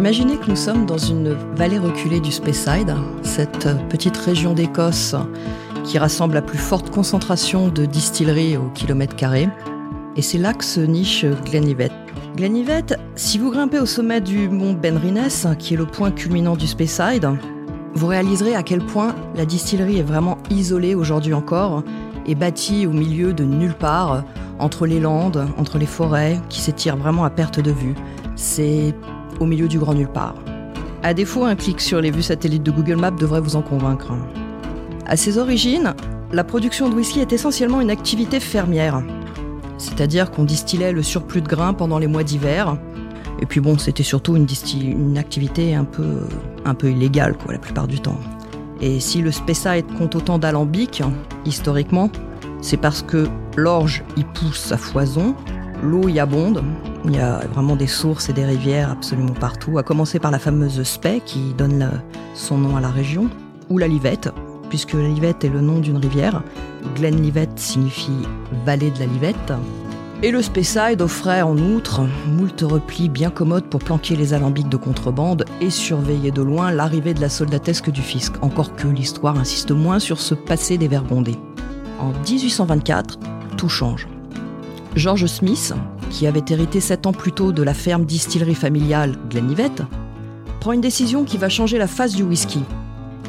Imaginez que nous sommes dans une vallée reculée du Speyside, cette petite région d'Écosse qui rassemble la plus forte concentration de distilleries au kilomètre carré. Et c'est là que se niche Glenlivet. Glenlivet, si vous grimpez au sommet du mont Benrines, qui est le point culminant du Speyside, vous réaliserez à quel point la distillerie est vraiment isolée aujourd'hui encore et bâtie au milieu de nulle part, entre les landes, entre les forêts, qui s'étirent vraiment à perte de vue. Au milieu du grand nulle part. À défaut, un clic sur les vues satellites de Google Maps devrait vous en convaincre. À ses origines, la production de whisky est essentiellement une activité fermière. C'est-à-dire qu'on distillait le surplus de grains pendant les mois d'hiver. Et puis bon, c'était surtout une, activité un peu, un illégale, quoi, la plupart du temps. Et si le Speyside compte autant d'alambics, historiquement, c'est parce que l'orge y pousse à foison, l'eau y abonde, il y a vraiment des sources et des rivières absolument partout, à commencer par la fameuse Spey qui donne son nom à la région, ou la Livette, puisque la Livette est le nom d'une rivière. Glenlivet signifie vallée de la Livette. Et le Speyside offrait en outre moult replis bien commodes pour planquer les alambics de contrebande et surveiller de loin l'arrivée de la soldatesque du fisc, encore que l'histoire insiste moins sur ce passé des Vergondés. En 1824, tout change. George Smith, qui avait hérité sept ans plus tôt de la ferme distillerie familiale Glenlivet, prend une décision qui va changer la face du whisky.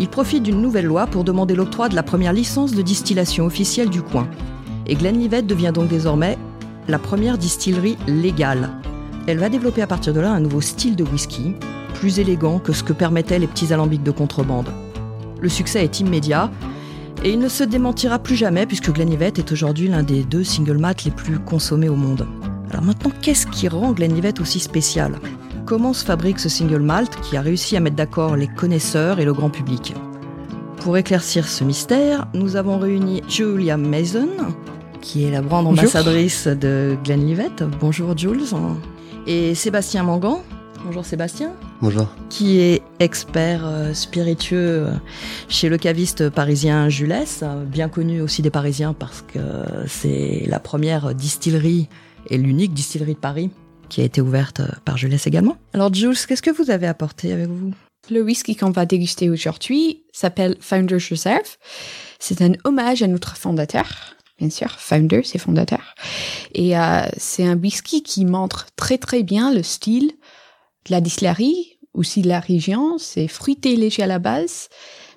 Il profite d'une nouvelle loi pour demander l'octroi de la première licence de distillation officielle du coin. Et Glenlivet devient donc désormais la première distillerie légale. Elle va développer à partir de là un nouveau style de whisky, plus élégant que ce que permettaient les petits alambics de contrebande. Le succès est immédiat et il ne se démentira plus jamais puisque Glenlivet est aujourd'hui l'un des deux single malt les plus consommés au monde. Alors maintenant, qu'est-ce qui rend Glenlivet aussi spécial? Comment se fabrique ce single malt qui a réussi à mettre d'accord les connaisseurs et le grand public? Pour éclaircir ce mystère, nous avons réuni Julia Mason, qui est la grande ambassadrice de Glenlivet. Bonjour Jules. Et Sébastien Mangan. Bonjour Sébastien. Bonjour. Qui est expert euh, spiritueux euh, chez le caviste parisien Jules, bien connu aussi des Parisiens parce que c'est la première distillerie et l'unique distillerie de Paris qui a été ouverte euh, par Jules également. Alors Jules, qu'est-ce que vous avez apporté avec vous? Le whisky qu'on va déguster aujourd'hui s'appelle Founder's Reserve. C'est un hommage à notre fondateur. Bien sûr, founder, c'est fondateur. Et euh, c'est un whisky qui montre très très bien le style de la distillerie, aussi de la région. C'est fruité léger à la base.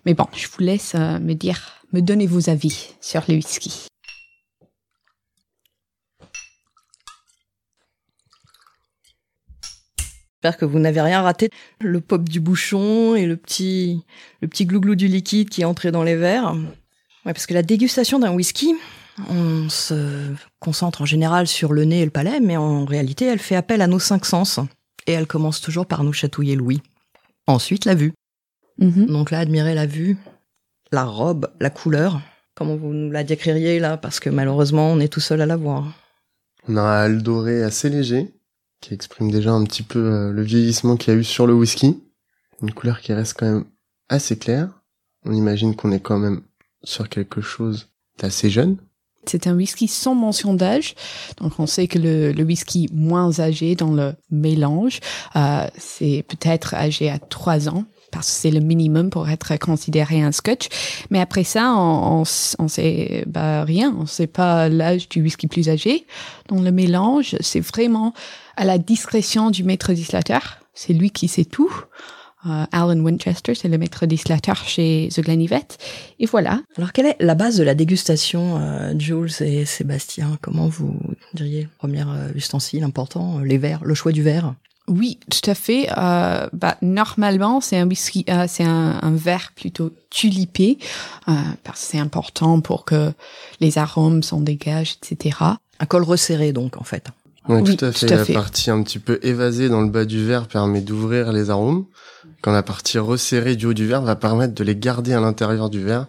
Mais bon, je vous laisse euh, me dire, me donner vos avis sur le whisky. J'espère que vous n'avez rien raté. Le pop du bouchon et le petit, le petit glouglou du liquide qui est entré dans les verres. Ouais, parce que la dégustation d'un whisky, on se concentre en général sur le nez et le palais, mais en réalité, elle fait appel à nos cinq sens. Et elle commence toujours par nous chatouiller l'ouïe. Ensuite, la vue. Mm-hmm. Donc là, admirez la vue, la robe, la couleur. Comment vous nous la décririez là? Parce que malheureusement, on est tout seul à la voir. On a un hal doré assez léger, qui exprime déjà un petit peu euh, le vieillissement qu'il y a eu sur le whisky. Une couleur qui reste quand même assez claire. On imagine qu'on est quand même sur quelque chose d'assez jeune. C'est un whisky sans mention d'âge, donc on sait que le, le, whisky moins âgé dans le mélange, euh, c'est peut-être âgé à trois ans, parce que c'est le minimum pour être considéré un scotch. Mais après ça, on, on, sait bah, rien, on sait pas l'âge du whisky plus âgé. Dans le mélange, c'est vraiment à la discrétion du maître distillateur. C'est lui qui sait tout. Euh, Alan Winchester, c'est le maître distillateur chez The Glenlivet. Et voilà. Alors, quelle est la base de la dégustation, euh, Jules et Sébastien? Comment vous diriez Premier euh, ustensile important, les verres, le choix du verre? Oui, tout à fait. Euh, bah, normalement, c'est un whisky, euh, c'est un, un, verre plutôt tulipé, euh, parce que c'est important pour que les arômes s'en dégagent, etc. Un col resserré, donc, en fait. oui, tout à fait. la partie un petit peu évasée dans le bas du verre permet d'ouvrir les arômes, quand la partie resserrée du haut du verre va permettre de les garder à l'intérieur du verre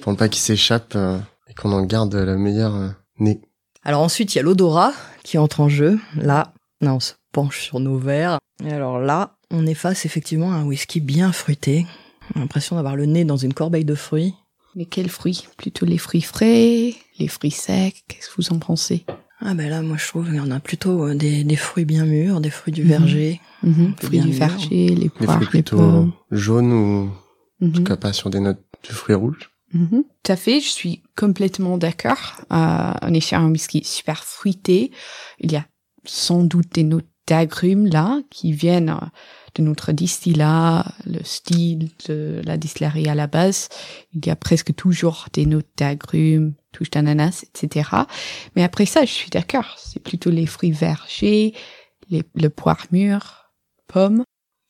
pour ne pas qu'ils s'échappent euh, et qu'on en garde la meilleure euh, nez. Alors ensuite, il y a l'odorat qui entre en jeu. Là, non, penche sur nos verres. Et alors là, on est face effectivement à un whisky bien fruité. On a l'impression d'avoir le nez dans une corbeille de fruits. Mais quels fruits? Plutôt les fruits frais, les fruits secs Qu'est-ce que vous en pensez? Ah ben là, moi je trouve qu'il y en a plutôt euh, des, des fruits bien mûrs, des fruits du Mhm. verger. Mhm. Fruits du verger, les Des poires, fruits les plutôt pommes. jaunes ou en tout Mhm. cas pas sur des notes de fruits rouges. Tout à fait, je suis complètement d'accord. Euh, on est sur un whisky super fruité. Il y a sans doute des notes d'agrumes là qui viennent euh, de notre distillat, le style de la distillerie à la base. Il y a presque toujours des notes d'agrumes, touche d'ananas, etc. Mais après ça, je suis d'accord. C'est plutôt les fruits vergers, les, le poire mûr, pommes.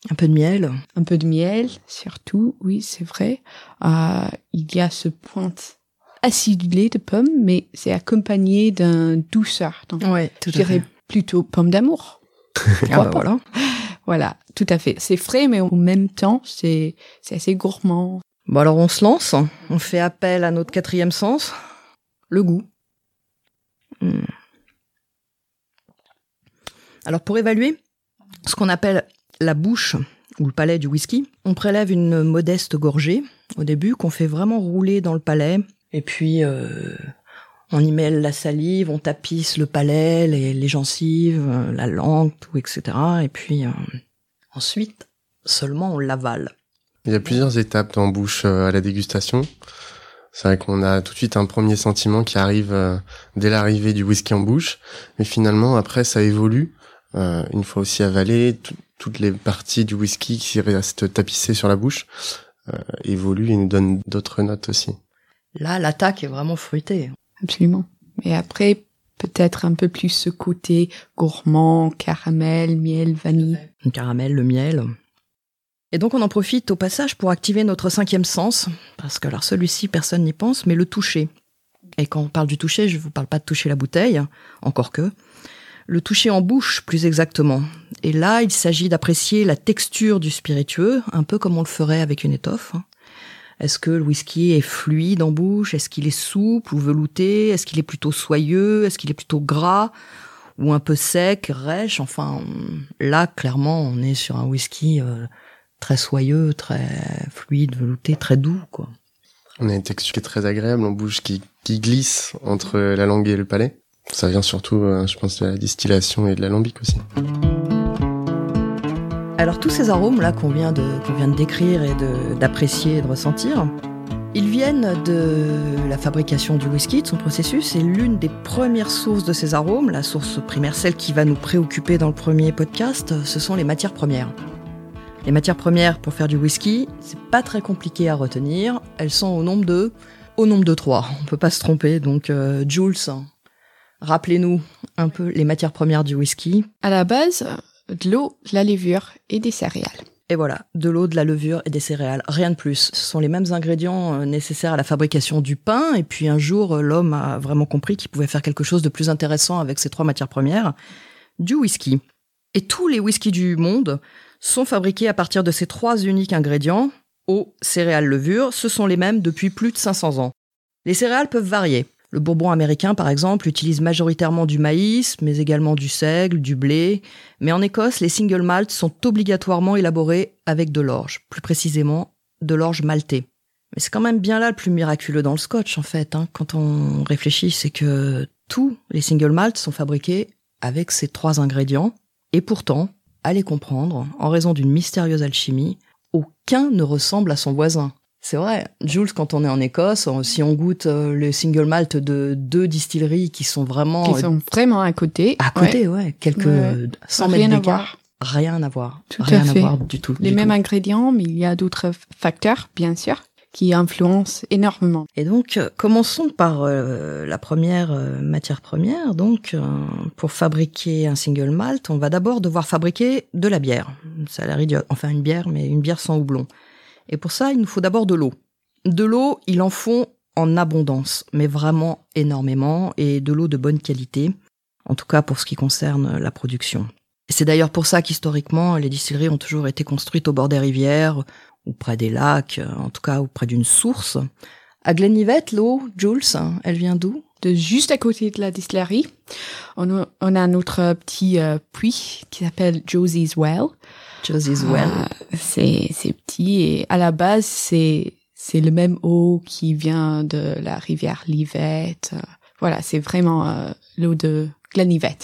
Un peu de miel. Un peu de miel, surtout, oui, c'est vrai. Euh, il y a ce pointe acidulé de pommes, mais c'est accompagné d'un douceur. Donc, Ouais, tout je dirais plutôt pomme d'amour. Ah bah voilà. Voilà, tout à fait. C'est frais, mais en même temps, c'est c'est assez gourmand. Bon alors on se lance, on fait appel à notre quatrième sens, le goût. Hmm. Alors pour évaluer ce qu'on appelle la bouche ou le palais du whisky, on prélève une modeste gorgée au début qu'on fait vraiment rouler dans le palais et puis euh, on y mêle la salive, on tapisse le palais, les, les gencives, euh, la langue, tout, etc. Et puis euh, ensuite seulement on l'avale. Il y a plusieurs étapes en bouche euh, à la dégustation. C'est vrai qu'on a tout de suite un premier sentiment qui arrive dès l'arrivée du whisky en bouche, mais finalement après ça évolue. Une fois aussi avalé, tout- toutes les parties du whisky qui restent tapissées sur la bouche évoluent et nous donnent d'autres notes aussi. Là, l'attaque est vraiment fruitée. Absolument. Mais après, peut-être un peu plus ce côté gourmand, caramel, miel, vanille. Le caramel, le miel. Et donc on en profite au passage pour activer notre cinquième sens, parce que alors celui-ci, personne n'y pense, mais le toucher. Et quand on parle du toucher, je vous parle pas de toucher la bouteille, encore que. Le toucher en bouche, plus exactement. Et là, il s'agit d'apprécier la texture du spiritueux, un peu comme on le ferait avec une étoffe. Est-ce que le whisky est fluide en bouche? Est-ce qu'il est souple ou velouté? Est-ce qu'il est plutôt soyeux? Est-ce qu'il est plutôt gras ou un peu sec, rêche? Enfin, là, clairement, on est sur un whisky euh, très soyeux, très fluide, velouté, très doux, quoi. On a une texture qui est très agréable en bouche, qui, qui glisse entre la langue et le palais. Ça vient surtout, euh, je pense, de la distillation et de l'alambic aussi. Alors tous ces arômes là qu'on vient de décrire et d'apprécier et de ressentir, ils viennent de la fabrication du whisky, de son processus, et l'une des premières sources de ces arômes, la source primaire, celle qui va nous préoccuper dans le premier podcast, ce sont les matières premières. Les matières premières pour faire du whisky, c'est pas très compliqué à retenir. Elles sont au nombre de, au nombre de trois. On peut pas se tromper. Donc euh, Jules, rappelez-nous un peu les matières premières du whisky. À la base, de l'eau, de la levure et des céréales. Et voilà, de l'eau, de la levure et des céréales, rien de plus. Ce sont les mêmes ingrédients euh, nécessaires à la fabrication du pain. Et puis un jour, euh, l'homme a vraiment compris qu'il pouvait faire quelque chose de plus intéressant avec ces trois matières premières, du whisky. Et tous les whiskies du monde sont fabriqués à partir de ces trois uniques ingrédients, eau, céréales, levure. Ce sont les mêmes depuis plus de 500 ans. Les céréales peuvent varier. Le bourbon américain, par exemple, utilise majoritairement du maïs, mais également du seigle, du blé. Mais en Écosse, les single malts sont obligatoirement élaborés avec de l'orge, plus précisément de l'orge maltée. Mais c'est quand même bien là le plus miraculeux dans le scotch, en fait. hein. Quand on réfléchit, c'est que tous les single malts sont fabriqués avec ces trois ingrédients. Et pourtant, à les comprendre, en raison d'une mystérieuse alchimie, aucun ne ressemble à son voisin. C'est vrai, Jules, quand on est en Écosse, si on goûte euh, le single malt de deux distilleries qui sont vraiment Qui euh, sont vraiment à côté. à côté, ouais, quelques Ouais. 100 Rien mètres à d'écart, voir. rien à voir, Tout à rien à fait. voir du tout. Les du mêmes tout. ingrédients, mais il y a d'autres facteurs, bien sûr, qui influencent énormément. Et donc, euh, commençons par euh, la première euh, matière première. Donc, euh, pour fabriquer un single malt, on va d'abord devoir fabriquer de la bière. Ça a l'air idiot. Enfin, une bière, mais une bière sans houblon. Et pour ça, il nous faut d'abord de l'eau. De l'eau, il en faut en abondance, mais vraiment énormément, et de l'eau de bonne qualité, en tout cas pour ce qui concerne la production. C'est d'ailleurs pour ça qu'historiquement, les distilleries ont toujours été construites au bord des rivières, ou près des lacs, en tout cas, ou près d'une source. À Glenlivet, l'eau, Jules, elle vient d'où? De juste à côté de la distillerie, on a, on a notre petit euh, puits qui s'appelle Josie's Well. Josie's Well. Ah, c'est c'est petit et à la base c'est c'est le même eau qui vient de la rivière Livette. Voilà, c'est vraiment euh, l'eau de Glenlivet.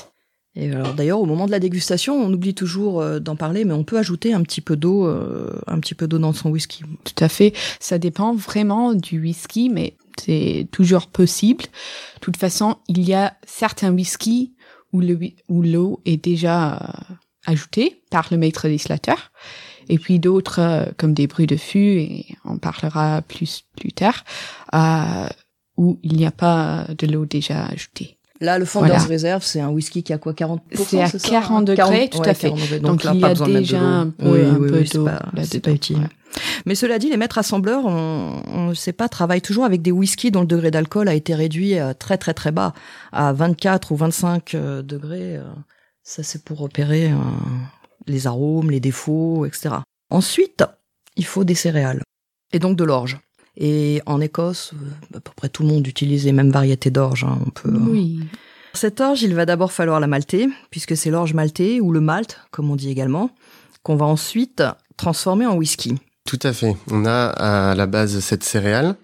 Et alors d'ailleurs, au moment de la dégustation, on oublie toujours euh, d'en parler, mais on peut ajouter un petit peu d'eau, euh, un petit peu d'eau dans son whisky. Tout à fait. Ça dépend vraiment du whisky, mais c'est toujours possible. De toute façon, il y a certains whiskies où le l'eau est déjà euh, ajoutée par le maître législateur, et puis d'autres comme des bruits de fût, et on parlera plus plus tard, où il n'y a pas de l'eau déjà ajoutée. Là, le Founders Voilà. Reserve, c'est un whisky qui a quoi 40 C'est à ça 40 degrés, tout à fait. Donc, Donc, là, il y a déjà un peu, Oui, un oui, peu oui, c'est d'eau pas, c'est pas utile. Ouais. Mais cela dit, les maîtres assembleurs, on, ne sait pas, travaillent toujours avec des whiskies dont le degré d'alcool a été réduit euh, très très très bas, à 24 ou 25 euh, degrés. euh, Ça, c'est pour repérer euh, les arômes, les défauts, etc. Ensuite, il faut des céréales et donc de l'orge. Et en Écosse, euh, à peu près tout le monde utilise les mêmes variétés d'orge. hein, on peut. Oui. Cette orge, il va d'abord falloir la malter, puisque c'est l'orge maltée ou le malt, comme on dit également, qu'on va ensuite transformer en whisky. Tout à fait. On a à la base cette céréale,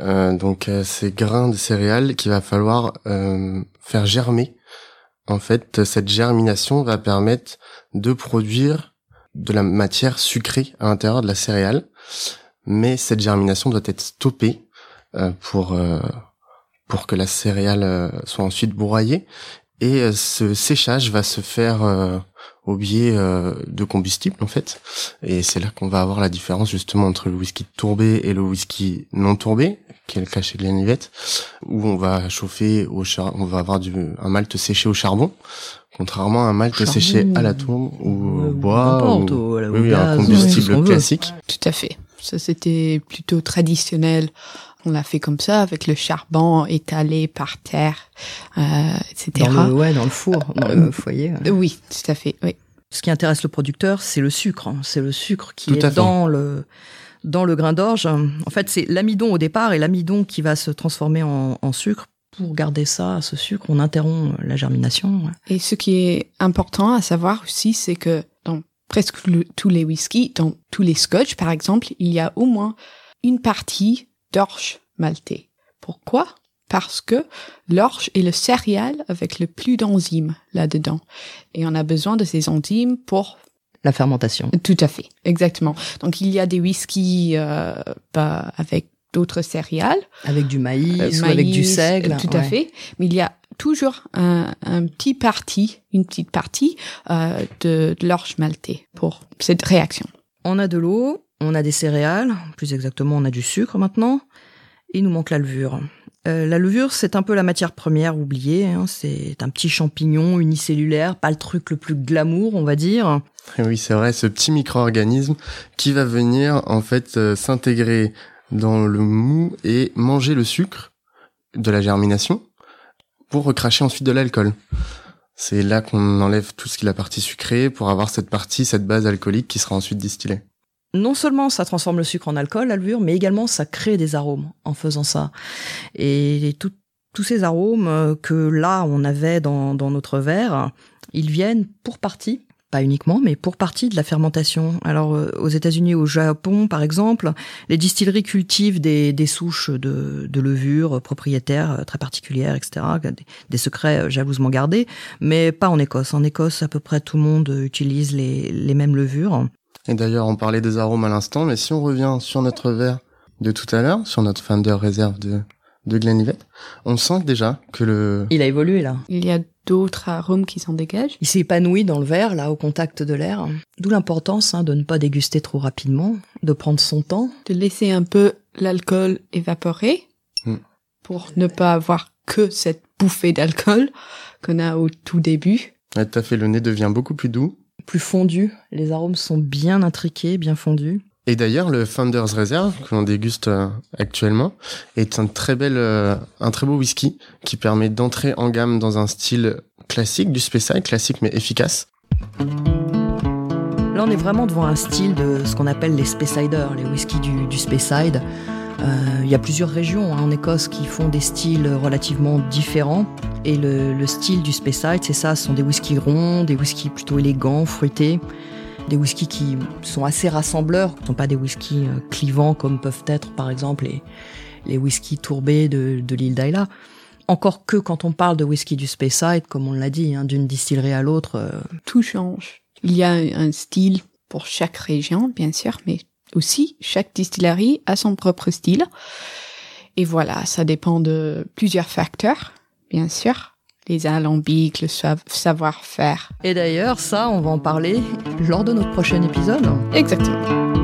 euh, donc euh, ces grains de céréales qu'il va falloir euh, faire germer. En fait, cette germination va permettre de produire de la matière sucrée à l'intérieur de la céréale, mais cette germination doit être stoppée euh, pour euh, pour que la céréale euh, soit ensuite broyée. Et euh, ce séchage va se faire euh, au biais euh, de combustible en fait. Et c'est là qu'on va avoir la différence justement entre le whisky tourbé et le whisky non tourbé, qui est le cas chez Glenlivet, où on va chauffer au char on va avoir du, un malt séché au charbon, contrairement à un malt Charbon. séché à la tourbe ou au bois, n'importe, ou, au- au oui, oui, gaz, un combustible classique. Tout à fait. Ça, c'était plutôt traditionnel. On l'a fait comme ça, avec le charbon étalé par terre, euh, etc. Dans le, ouais, dans le four, dans le foyer. Euh, Oui, tout à fait. Oui. Ce qui intéresse le producteur, c'est le sucre. hein. C'est le sucre qui Tout est fait. dans le dans le grain d'orge. En fait, c'est l'amidon au départ et l'amidon qui va se transformer en, en sucre. Pour garder ça, ce sucre, on interrompt la germination. ouais. Et ce qui est important à savoir aussi, c'est que presque le- tous les whiskies, dans tous les scotch, par exemple, il y a au moins une partie d'orge maltais. Pourquoi? Parce que l'orge est le céréal avec le plus d'enzymes là-dedans. Et on a besoin de ces enzymes pour La fermentation. Tout à fait, exactement. Donc il y a des whiskies euh, bah, avec d'autres céréales, Avec du maïs, euh, ou avec du seigle. tout à fait. Mais il y a toujours un, un petit parti, une petite partie euh, de, de l'orge maltais pour cette réaction. On a de l'eau, on a des céréales, plus exactement, on a du sucre maintenant. Il nous manque la levure. Euh, la levure, c'est un peu la matière première oubliée. hein. C'est un petit champignon unicellulaire, pas le truc le plus glamour, on va dire. Et Oui, c'est vrai, ce petit micro-organisme qui va venir en fait euh, s'intégrer dans le mou et manger le sucre de la germination pour recracher ensuite de l'alcool. C'est là qu'on enlève tout ce qui est la partie sucrée pour avoir cette partie, cette base alcoolique qui sera ensuite distillée. non seulement ça transforme le sucre en alcool, la mais également ça crée des arômes en faisant ça. Et tous ces arômes euh, que là on avait dans notre verre, ils viennent pour partie, pas uniquement, mais pour partie de la fermentation. Alors euh, aux États-Unis, au Japon par exemple, les distilleries cultivent des, des souches de, de levure propriétaires euh, très particulières, etc. Des, des secrets euh, jalousement gardés, mais pas en Écosse. En Écosse, à peu près tout le monde utilise les, les mêmes levures. Et d'ailleurs, on parlait des arômes à l'instant, mais si on revient sur notre verre de tout à l'heure, sur notre Founder Reserve de, de Glenlivet, on sent déjà que le, Il a évolué là. Il y a d'autres arômes qui s'en dégagent. Il s'est épanoui dans le verre, là, au contact de l'air. D'où l'importance hein, de ne pas déguster trop rapidement, de prendre son temps. De laisser un peu l'alcool évaporer Mm. pour ne pas avoir que cette bouffée d'alcool qu'on a au tout début. Ouais, tout à fait, le nez devient beaucoup plus doux. Plus fondu, les arômes sont bien intriqués, bien fondus. Et d'ailleurs, le Founders Reserve que l'on déguste euh, actuellement est un très bel, euh, un très beau whisky qui permet d'entrer en gamme dans un style classique du Speyside, classique mais efficace. Là, on est vraiment devant un style de ce qu'on appelle les Speysiders, les whiskies du, Speyside. Euh, Il y a plusieurs régions hein, en Écosse qui font des styles relativement différents. Et le, le style du Speyside, c'est ça, ce sont des whiskies ronds, des whiskies plutôt élégants, fruités. Des whiskies qui sont assez rassembleurs, ne sont pas des whiskies euh, clivants comme peuvent être par exemple les, les whiskies tourbés de, de l'île d'Ayla. encore que quand on parle de whisky du Speyside, comme on l'a dit, hein, d'une distillerie à l'autre. euh, Tout change. Il y a un style pour chaque région, bien sûr, mais aussi chaque distillerie a son propre style. Et voilà, ça dépend de plusieurs facteurs, bien sûr. Les alambics, le sa- savoir-faire. Et d'ailleurs, ça, on va en parler lors de notre prochain épisode. Exactement.